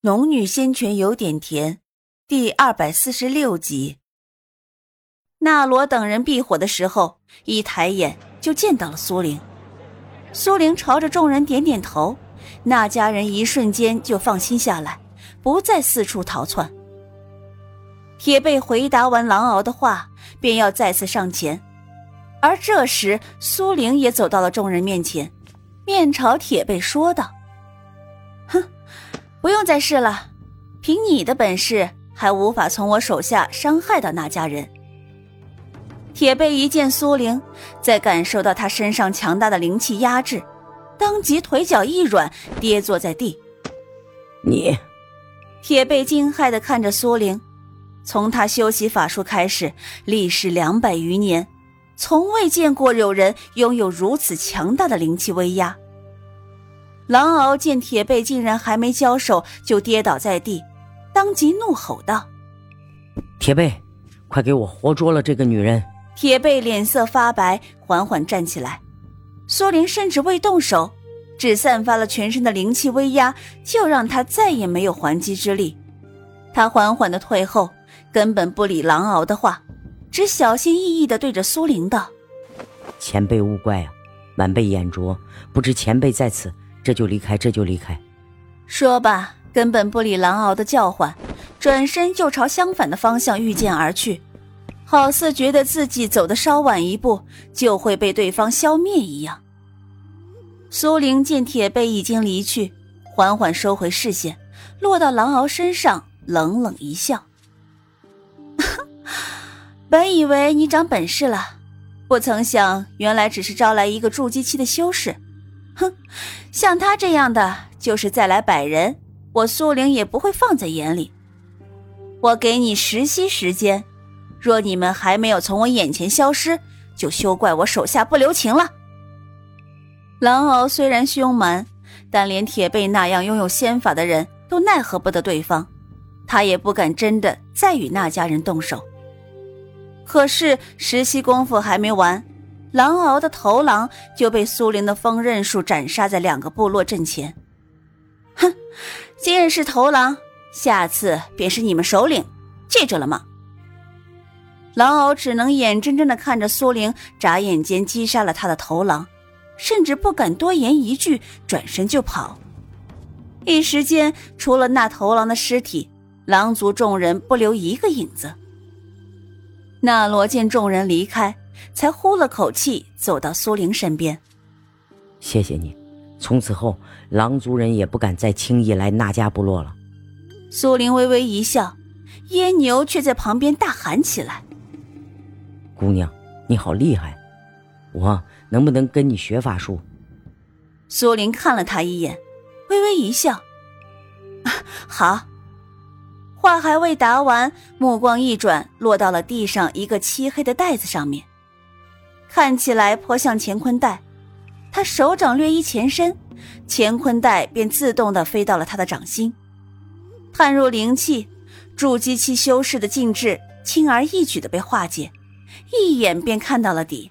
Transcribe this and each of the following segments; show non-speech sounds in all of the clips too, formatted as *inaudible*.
龙女仙泉有点甜，第二百四十六集。那罗等人避火的时候，一抬眼就见到了苏玲。苏玲朝着众人点点头，那家人一瞬间就放心下来，不再四处逃窜。铁背回答完狼敖的话，便要再次上前，而这时苏玲也走到了众人面前，面朝铁背说道。不用再试了，凭你的本事，还无法从我手下伤害到那家人。铁背一见苏玲，在感受到他身上强大的灵气压制，当即腿脚一软，跌坐在地。你，铁背惊骇的看着苏玲，从他修习法术开始，历时两百余年，从未见过有人拥有如此强大的灵气威压。狼獒见铁背竟然还没交手就跌倒在地，当即怒吼道：“铁背，快给我活捉了这个女人！”铁背脸色发白，缓缓站起来。苏玲甚至未动手，只散发了全身的灵气威压，就让他再也没有还击之力。他缓缓的退后，根本不理狼獒的话，只小心翼翼的对着苏玲道：“前辈勿怪啊，晚辈眼拙，不知前辈在此。”这就离开，这就离开。说罢，根本不理狼敖的叫唤，转身就朝相反的方向御剑而去，好似觉得自己走的稍晚一步就会被对方消灭一样。苏玲见铁背已经离去，缓缓收回视线，落到狼敖身上，冷冷一笑：“ *laughs* 本以为你长本事了，不曾想原来只是招来一个筑基期的修士。”哼，*laughs* 像他这样的，就是再来百人，我苏玲也不会放在眼里。我给你十息时间，若你们还没有从我眼前消失，就休怪我手下不留情了。狼敖虽然凶蛮，但连铁背那样拥有仙法的人都奈何不得对方，他也不敢真的再与那家人动手。可是十息功夫还没完。狼敖的头狼就被苏玲的锋刃术斩杀在两个部落阵前。哼，今日是头狼，下次便是你们首领，记住了吗？狼敖只能眼睁睁的看着苏玲眨眼间击杀了他的头狼，甚至不敢多言一句，转身就跑。一时间，除了那头狼的尸体，狼族众人不留一个影子。那罗见众人离开。才呼了口气，走到苏玲身边。谢谢你，从此后狼族人也不敢再轻易来那家部落了。苏玲微微一笑，耶牛却在旁边大喊起来：“姑娘，你好厉害！我能不能跟你学法术？”苏玲看了他一眼，微微一笑：“好。”话还未答完，目光一转，落到了地上一个漆黑的袋子上面。看起来颇像乾坤袋，他手掌略一前伸，乾坤袋便自动的飞到了他的掌心。探入灵气，筑基期修士的禁制轻而易举的被化解，一眼便看到了底。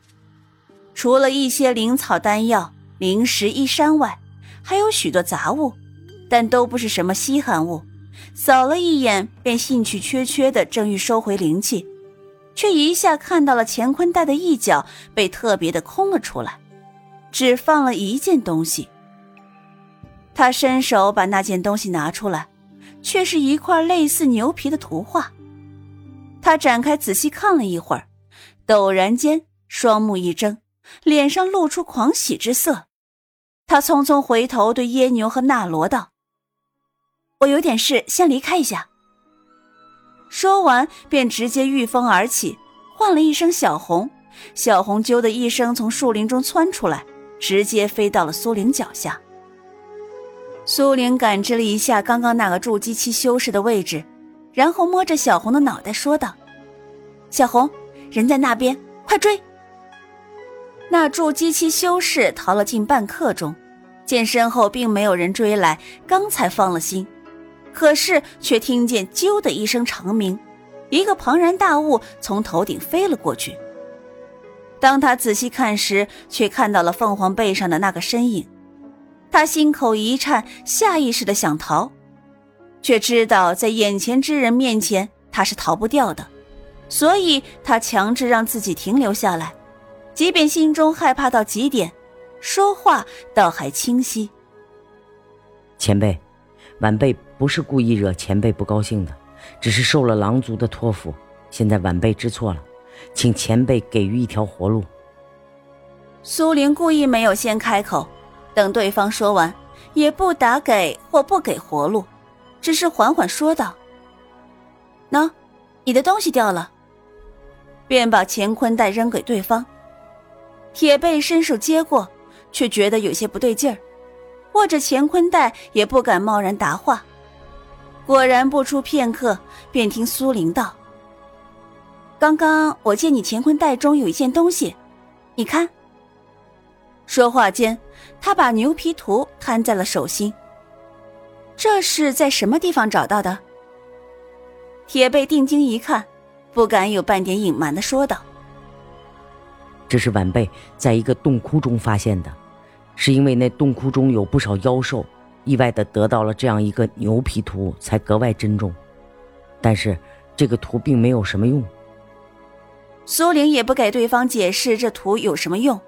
除了一些灵草、丹药、灵石、衣衫外，还有许多杂物，但都不是什么稀罕物。扫了一眼，便兴趣缺缺的正欲收回灵气。却一下看到了乾坤袋的一角被特别的空了出来，只放了一件东西。他伸手把那件东西拿出来，却是一块类似牛皮的图画。他展开仔细看了一会儿，陡然间双目一睁，脸上露出狂喜之色。他匆匆回头对耶牛和纳罗道：“我有点事，先离开一下。”说完，便直接御风而起，唤了一声“小红”，小红啾的一声从树林中窜出来，直接飞到了苏玲脚下。苏玲感知了一下刚刚那个筑基期修士的位置，然后摸着小红的脑袋说道：“小红，人在那边，快追！”那筑基期修士逃了近半刻钟，见身后并没有人追来，刚才放了心。可是，却听见“啾”的一声长鸣，一个庞然大物从头顶飞了过去。当他仔细看时，却看到了凤凰背上的那个身影。他心口一颤，下意识的想逃，却知道在眼前之人面前他是逃不掉的，所以他强制让自己停留下来，即便心中害怕到极点，说话倒还清晰。前辈，晚辈不是故意惹前辈不高兴的，只是受了狼族的托付，现在晚辈知错了，请前辈给予一条活路。苏玲故意没有先开口，等对方说完，也不打给或不给活路，只是缓缓说道：“喏，你的东西掉了。”便把乾坤袋扔给对方。铁背伸手接过，却觉得有些不对劲儿。握着乾坤袋，也不敢贸然答话。果然不出片刻，便听苏玲道：“刚刚我见你乾坤袋中有一件东西，你看。”说话间，他把牛皮图摊在了手心。这是在什么地方找到的？铁背定睛一看，不敢有半点隐瞒的说道：“这是晚辈在一个洞窟中发现的。”是因为那洞窟中有不少妖兽，意外的得到了这样一个牛皮图，才格外珍重。但是这个图并没有什么用。苏玲也不给对方解释这图有什么用。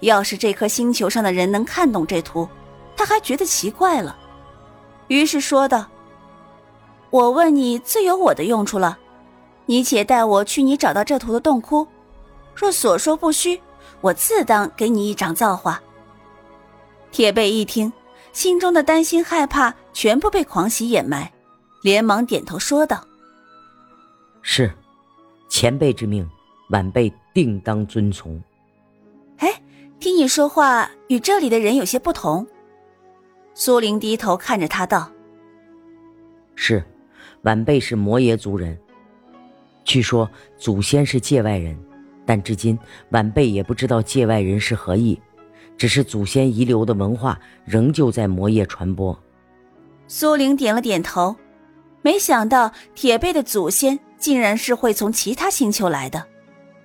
要是这颗星球上的人能看懂这图，他还觉得奇怪了。于是说道：“我问你，自有我的用处了。你且带我去你找到这图的洞窟，若所说不虚，我自当给你一掌造化。”铁背一听，心中的担心害怕全部被狂喜掩埋，连忙点头说道：“是，前辈之命，晚辈定当遵从。”哎，听你说话与这里的人有些不同。苏玲低头看着他道：“是，晚辈是魔耶族人，据说祖先是界外人，但至今晚辈也不知道界外人是何意。”只是祖先遗留的文化仍旧在魔业传播。苏玲点了点头，没想到铁背的祖先竟然是会从其他星球来的，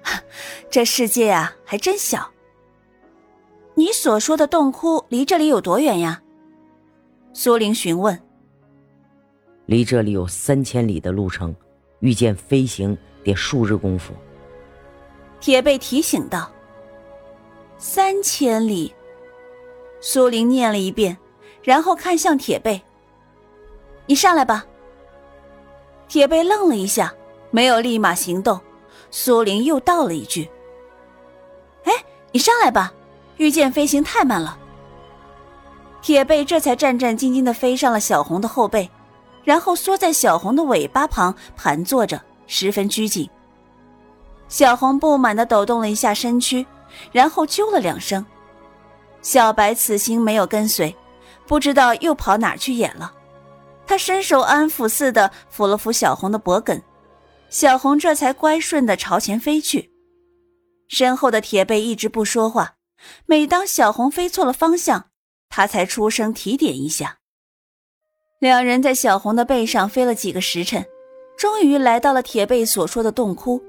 *laughs* 这世界啊还真小。你所说的洞窟离这里有多远呀？苏玲询问。离这里有三千里的路程，遇见飞行得数日功夫。铁背提醒道。三千里，苏玲念了一遍，然后看向铁背：“你上来吧。”铁背愣了一下，没有立马行动。苏玲又道了一句：“哎，你上来吧，御剑飞行太慢了。”铁背这才战战兢兢的飞上了小红的后背，然后缩在小红的尾巴旁盘坐着，十分拘谨。小红不满的抖动了一下身躯。然后啾了两声，小白此行没有跟随，不知道又跑哪去演了。他伸手安抚似的抚了抚小红的脖梗，小红这才乖顺的朝前飞去。身后的铁背一直不说话，每当小红飞错了方向，他才出声提点一下。两人在小红的背上飞了几个时辰，终于来到了铁背所说的洞窟。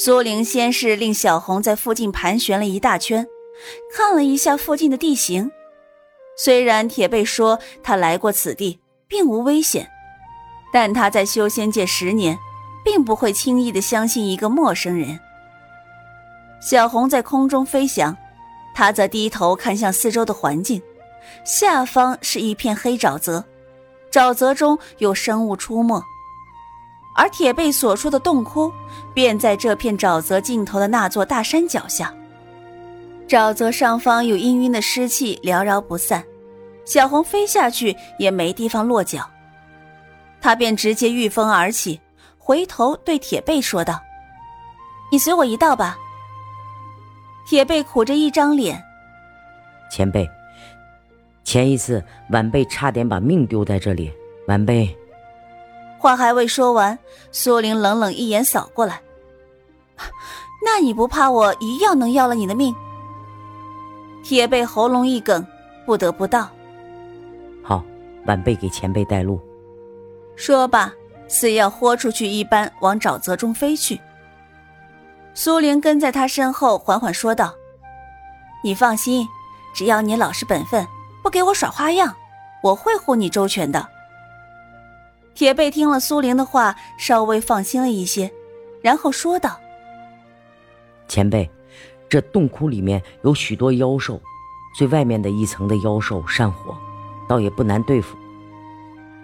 苏玲先是令小红在附近盘旋了一大圈，看了一下附近的地形。虽然铁背说他来过此地，并无危险，但他在修仙界十年，并不会轻易的相信一个陌生人。小红在空中飞翔，他则低头看向四周的环境，下方是一片黑沼泽，沼泽中有生物出没。而铁背所说的洞窟，便在这片沼泽尽头的那座大山脚下。沼泽上方有氤氲的湿气缭绕不散，小红飞下去也没地方落脚，他便直接御风而起，回头对铁背说道：“你随我一道吧。”铁背苦着一张脸：“前辈，前一次晚辈差点把命丢在这里，晚辈。”话还未说完，苏玲冷冷一眼扫过来：“ *sighs* 那你不怕我一样能要了你的命？”铁背喉咙一梗，不得不道：“好，晚辈给前辈带路。”说罢，似要豁出去一般往沼泽中飞去。苏玲跟在他身后，缓缓说道：“你放心，只要你老实本分，不给我耍花样，我会护你周全的。”铁背听了苏玲的话，稍微放心了一些，然后说道：“前辈，这洞窟里面有许多妖兽，最外面的一层的妖兽善火，倒也不难对付。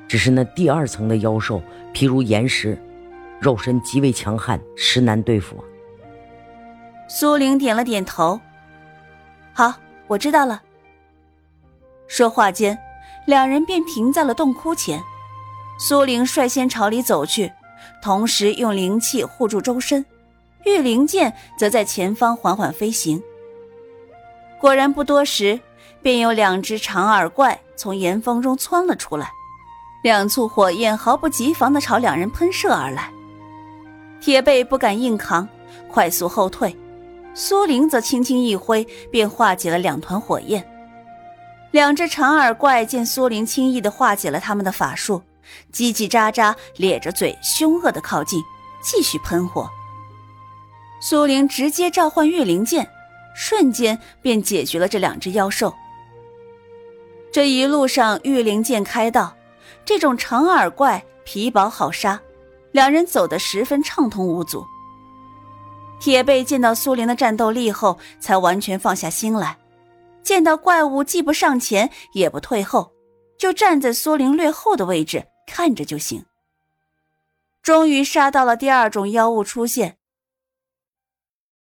只是那第二层的妖兽，譬如岩石，肉身极为强悍，实难对付。”苏玲点了点头：“好，我知道了。”说话间，两人便停在了洞窟前。苏玲率先朝里走去，同时用灵气护住周身，玉灵剑则在前方缓缓飞行。果然不多时，便有两只长耳怪从岩峰中窜了出来，两簇火焰毫不提防地朝两人喷射而来。铁背不敢硬扛，快速后退，苏玲则轻轻一挥，便化解了两团火焰。两只长耳怪见苏玲轻易地化解了他们的法术。叽叽喳喳，咧着嘴，凶恶的靠近，继续喷火。苏玲直接召唤御灵剑，瞬间便解决了这两只妖兽。这一路上，御灵剑开道，这种长耳怪皮薄好杀，两人走得十分畅通无阻。铁背见到苏玲的战斗力后，才完全放下心来。见到怪物，既不上前，也不退后，就站在苏玲略后的位置。看着就行。终于杀到了第二种妖物出现，